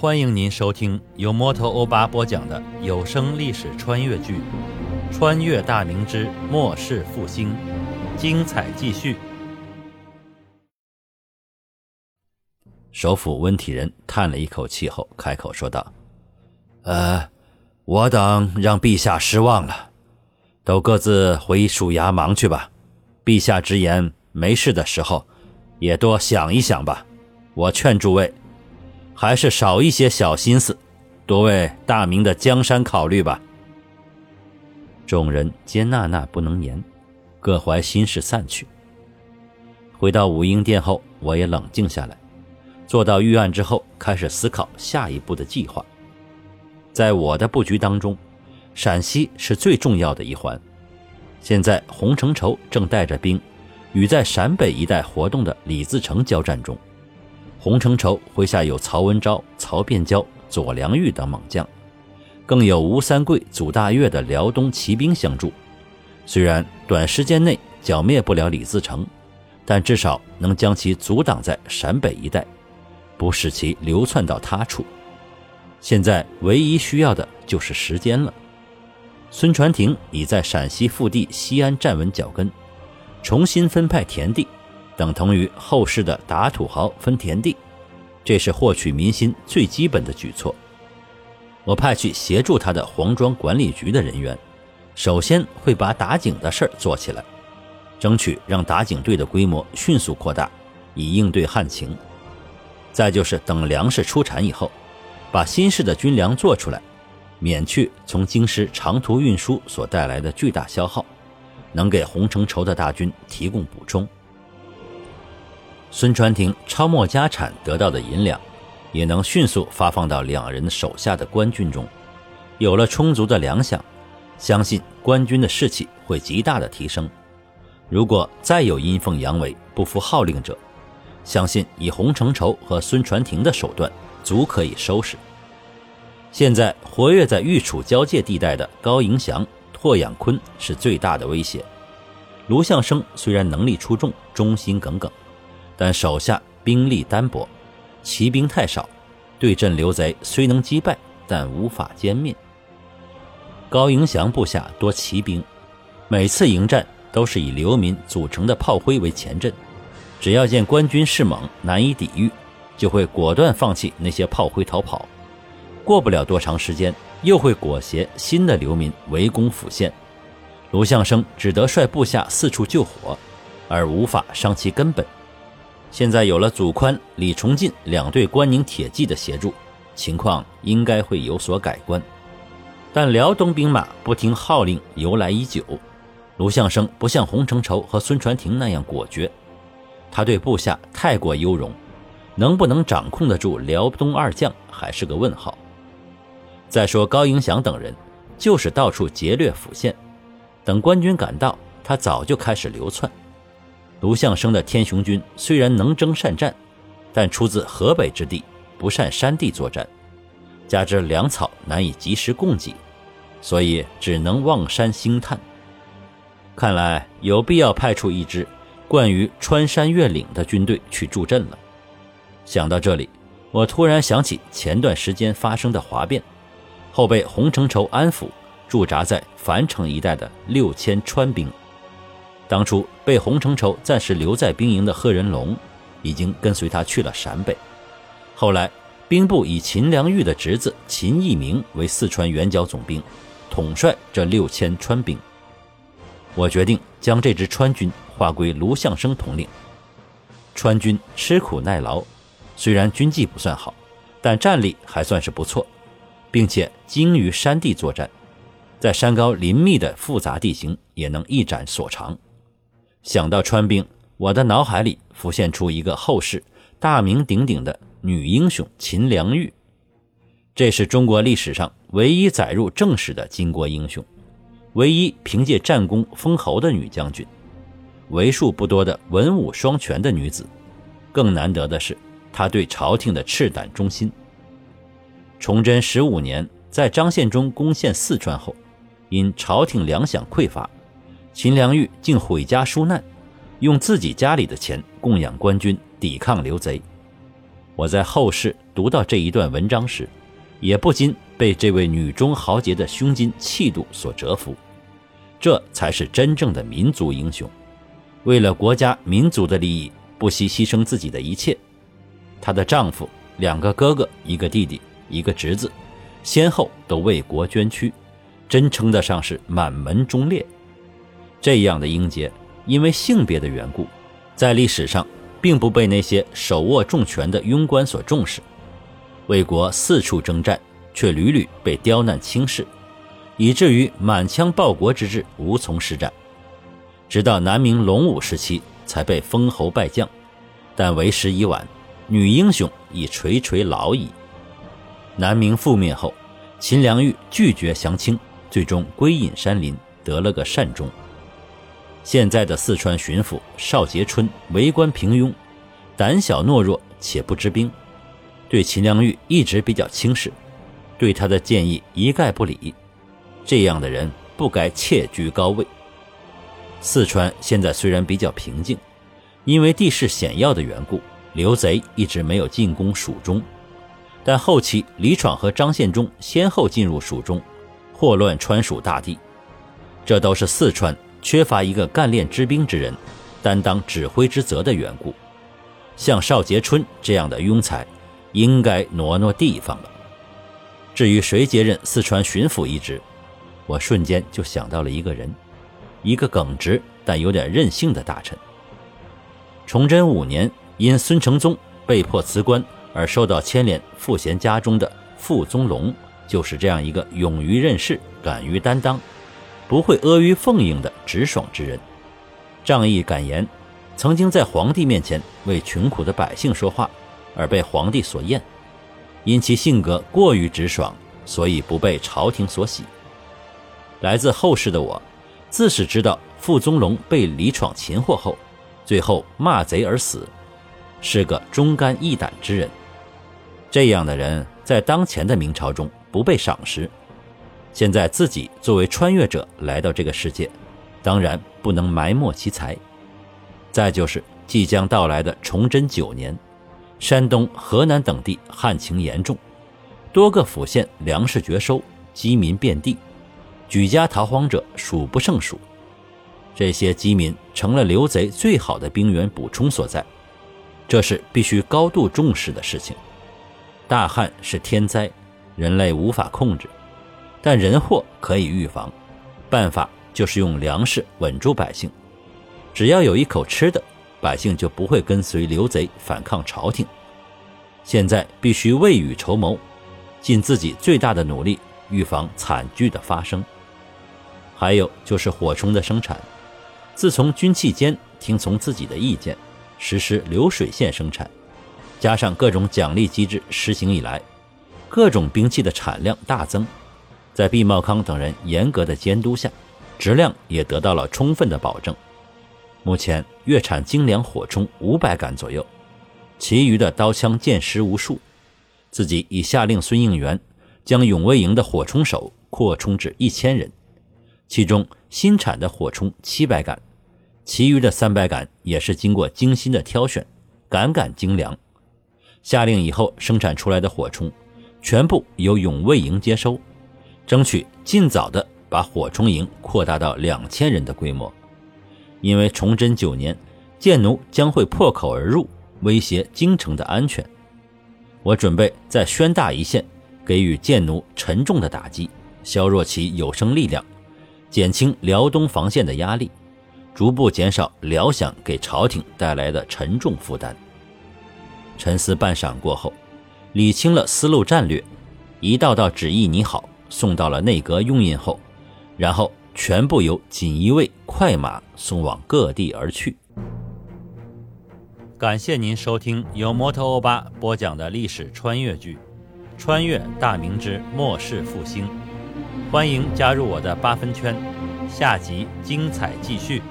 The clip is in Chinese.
欢迎您收听由摩托欧巴播讲的有声历史穿越剧《穿越大明之末世复兴》，精彩继续。首府温体仁叹了一口气后，开口说道：“呃，我等让陛下失望了，都各自回署衙忙去吧。陛下直言，没事的时候，也多想一想吧。我劝诸位，还是少一些小心思，多为大明的江山考虑吧。”众人皆纳纳不能言，各怀心事散去。回到武英殿后，我也冷静下来。坐到御案之后，开始思考下一步的计划。在我的布局当中，陕西是最重要的一环。现在洪承畴正带着兵与在陕北一带活动的李自成交战中。洪承畴麾下有曹文昭、曹变蛟、左良玉等猛将，更有吴三桂、祖大岳的辽东骑兵相助。虽然短时间内剿灭不了李自成，但至少能将其阻挡在陕北一带。不使其流窜到他处。现在唯一需要的就是时间了。孙传庭已在陕西腹地西安站稳脚跟，重新分派田地，等同于后世的打土豪分田地，这是获取民心最基本的举措。我派去协助他的黄庄管理局的人员，首先会把打井的事儿做起来，争取让打井队的规模迅速扩大，以应对旱情。再就是等粮食出产以后，把新式的军粮做出来，免去从京师长途运输所带来的巨大消耗，能给洪承畴的大军提供补充。孙传庭抄没家产得到的银两，也能迅速发放到两人手下的官军中。有了充足的粮饷，相信官军的士气会极大的提升。如果再有阴奉阳违、不服号令者，相信以洪承畴和孙传庭的手段，足可以收拾。现在活跃在豫楚交界地带的高迎祥、拓养坤是最大的威胁。卢象升虽然能力出众、忠心耿耿，但手下兵力单薄，骑兵太少，对阵刘贼虽能击败，但无法歼灭。高迎祥部下多骑兵，每次迎战都是以流民组成的炮灰为前阵。只要见官军势猛难以抵御，就会果断放弃那些炮灰逃跑。过不了多长时间，又会裹挟新的流民围攻府县。卢象升只得率部下四处救火，而无法伤其根本。现在有了祖宽、李崇进两队关宁铁骑的协助，情况应该会有所改观。但辽东兵马不听号令由来已久，卢象升不像洪承畴和孙传庭那样果决。他对部下太过优容，能不能掌控得住辽东二将还是个问号。再说高迎祥等人，就是到处劫掠府县，等官军赶到，他早就开始流窜。卢象升的天雄军虽然能征善战，但出自河北之地，不善山地作战，加之粮草难以及时供给，所以只能望山兴叹。看来有必要派出一支。惯于穿山越岭的军队去助阵了。想到这里，我突然想起前段时间发生的哗变，后被洪承畴安抚驻扎在樊城一带的六千川兵。当初被洪承畴暂时留在兵营的贺人龙，已经跟随他去了陕北。后来兵部以秦良玉的侄子秦义明为四川援剿总兵，统帅这六千川兵。我决定将这支川军。划归卢象升统领。川军吃苦耐劳，虽然军纪不算好，但战力还算是不错，并且精于山地作战，在山高林密的复杂地形也能一展所长。想到川兵，我的脑海里浮现出一个后世大名鼎鼎的女英雄秦良玉，这是中国历史上唯一载入正史的巾帼英雄，唯一凭借战功封侯的女将军。为数不多的文武双全的女子，更难得的是她对朝廷的赤胆忠心。崇祯十五年，在张献忠攻陷四川后，因朝廷粮饷匮乏，秦良玉竟毁家纾难，用自己家里的钱供养官军抵抗刘贼。我在后世读到这一段文章时，也不禁被这位女中豪杰的胸襟气度所折服。这才是真正的民族英雄，为了国家民族的利益，不惜牺牲自己的一切。她的丈夫、两个哥哥、一个弟弟、一个侄子，先后都为国捐躯，真称得上是满门忠烈。这样的英杰，因为性别的缘故，在历史上。并不被那些手握重权的庸官所重视，为国四处征战，却屡屡被刁难轻视，以至于满腔报国之志无从施展。直到南明隆武时期，才被封侯拜将，但为时已晚，女英雄已垂垂老矣。南明覆灭后，秦良玉拒绝降清，最终归隐山林，得了个善终。现在的四川巡抚邵杰春为官平庸，胆小懦弱且不知兵，对秦良玉一直比较轻视，对他的建议一概不理。这样的人不该窃居高位。四川现在虽然比较平静，因为地势险要的缘故，刘贼一直没有进攻蜀中，但后期李闯和张献忠先后进入蜀中，祸乱川蜀大地，这都是四川。缺乏一个干练之兵之人，担当指挥之责的缘故，像邵杰春这样的庸才，应该挪挪地方了。至于谁接任四川巡抚一职，我瞬间就想到了一个人，一个耿直但有点任性的大臣。崇祯五年，因孙承宗被迫辞官而受到牵连，赋闲家中的傅宗龙，就是这样一个勇于任事、敢于担当。不会阿谀奉迎的直爽之人，仗义敢言，曾经在皇帝面前为穷苦的百姓说话，而被皇帝所厌。因其性格过于直爽，所以不被朝廷所喜。来自后世的我，自始知道傅宗龙被李闯擒获后，最后骂贼而死，是个忠肝义胆之人。这样的人在当前的明朝中不被赏识。现在自己作为穿越者来到这个世界，当然不能埋没其才。再就是即将到来的崇祯九年，山东、河南等地旱情严重，多个府县粮食绝收，饥民遍地，举家逃荒者数不胜数。这些饥民成了刘贼最好的兵源补充所在，这是必须高度重视的事情。大旱是天灾，人类无法控制。但人祸可以预防，办法就是用粮食稳住百姓。只要有一口吃的，百姓就不会跟随刘贼反抗朝廷。现在必须未雨绸缪，尽自己最大的努力预防惨剧的发生。还有就是火铳的生产，自从军器监听从自己的意见，实施流水线生产，加上各种奖励机制实行以来，各种兵器的产量大增。在毕茂康等人严格的监督下，质量也得到了充分的保证。目前月产精良火铳五百杆左右，其余的刀枪剑矢无数。自己已下令孙应元将永卫营的火铳手扩充至一千人，其中新产的火铳七百杆，其余的三百杆也是经过精心的挑选，杆杆精良。下令以后生产出来的火铳，全部由永卫营接收。争取尽早的把火冲营扩大到两千人的规模，因为崇祯九年，建奴将会破口而入，威胁京城的安全。我准备在宣大一线给予建奴沉重的打击，削弱其有生力量，减轻辽东防线的压力，逐步减少辽饷给朝廷带来的沉重负担。沉思半晌过后，理清了思路战略，一道道旨意拟好。送到了内阁用印后，然后全部由锦衣卫快马送往各地而去。感谢您收听由摩托欧巴播讲的历史穿越剧《穿越大明之末世复兴》，欢迎加入我的八分圈，下集精彩继续。